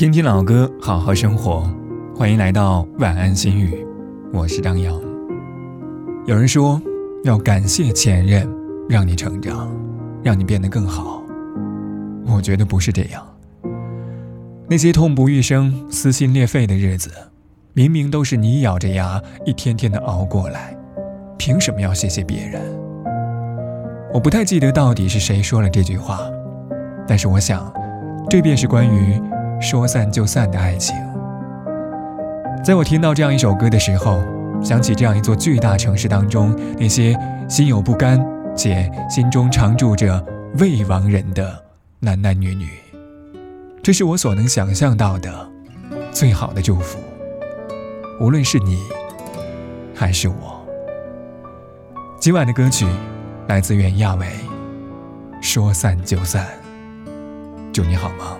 听听老歌，好好生活。欢迎来到晚安心语，我是张扬。有人说要感谢前任，让你成长，让你变得更好。我觉得不是这样。那些痛不欲生、撕心裂肺的日子，明明都是你咬着牙一天天的熬过来，凭什么要谢谢别人？我不太记得到底是谁说了这句话，但是我想，这便是关于。说散就散的爱情，在我听到这样一首歌的时候，想起这样一座巨大城市当中那些心有不甘且心中常住着未亡人的男男女女，这是我所能想象到的最好的祝福。无论是你，还是我。今晚的歌曲来自袁娅维，《说散就散》，祝你好吗？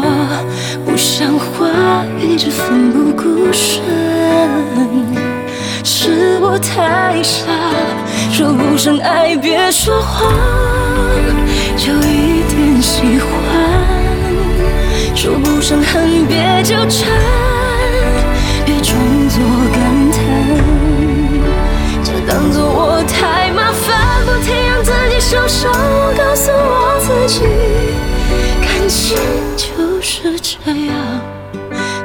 像话，一直奋不顾身，是我太傻。说不上爱，别说谎，就一点喜欢；说不上恨，别纠缠，别装作感叹，就当作我太麻烦，不停让自己受伤。告诉我自己。感情就是这样，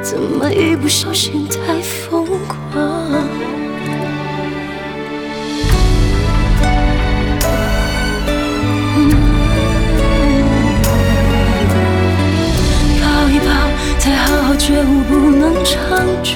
怎么一不小心太疯狂？抱一抱，再好好觉悟，不能长久。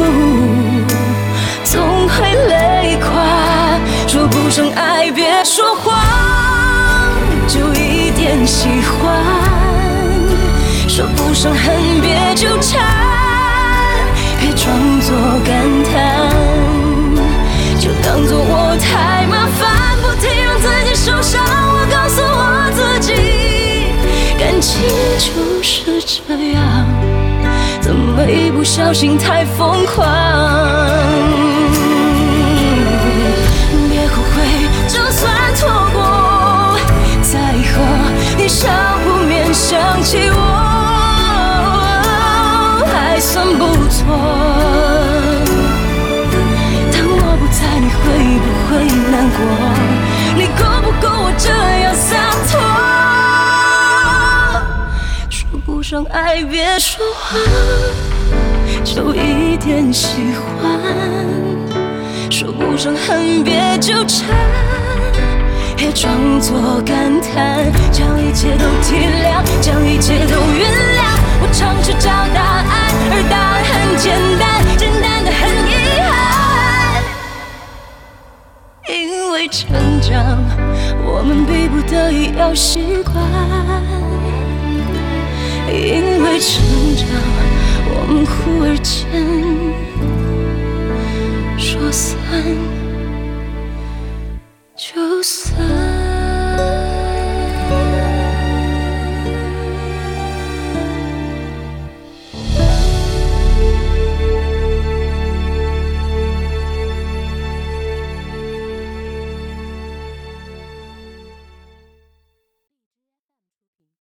说谎就一。点喜欢，说不上恨，别纠缠，别装作感叹，就当作我太麻烦，不停让自己受伤。我告诉我自己，感情就是这样，怎么一不小心太疯狂？当我不在，你会不会难过你够不够我这样洒脱？说不上爱，别说谎，就一点喜欢；说不上恨，别纠缠，别装作感叹，将一切都体谅，将因为成长，我们逼不得已要习惯；因为成长，我们忽而间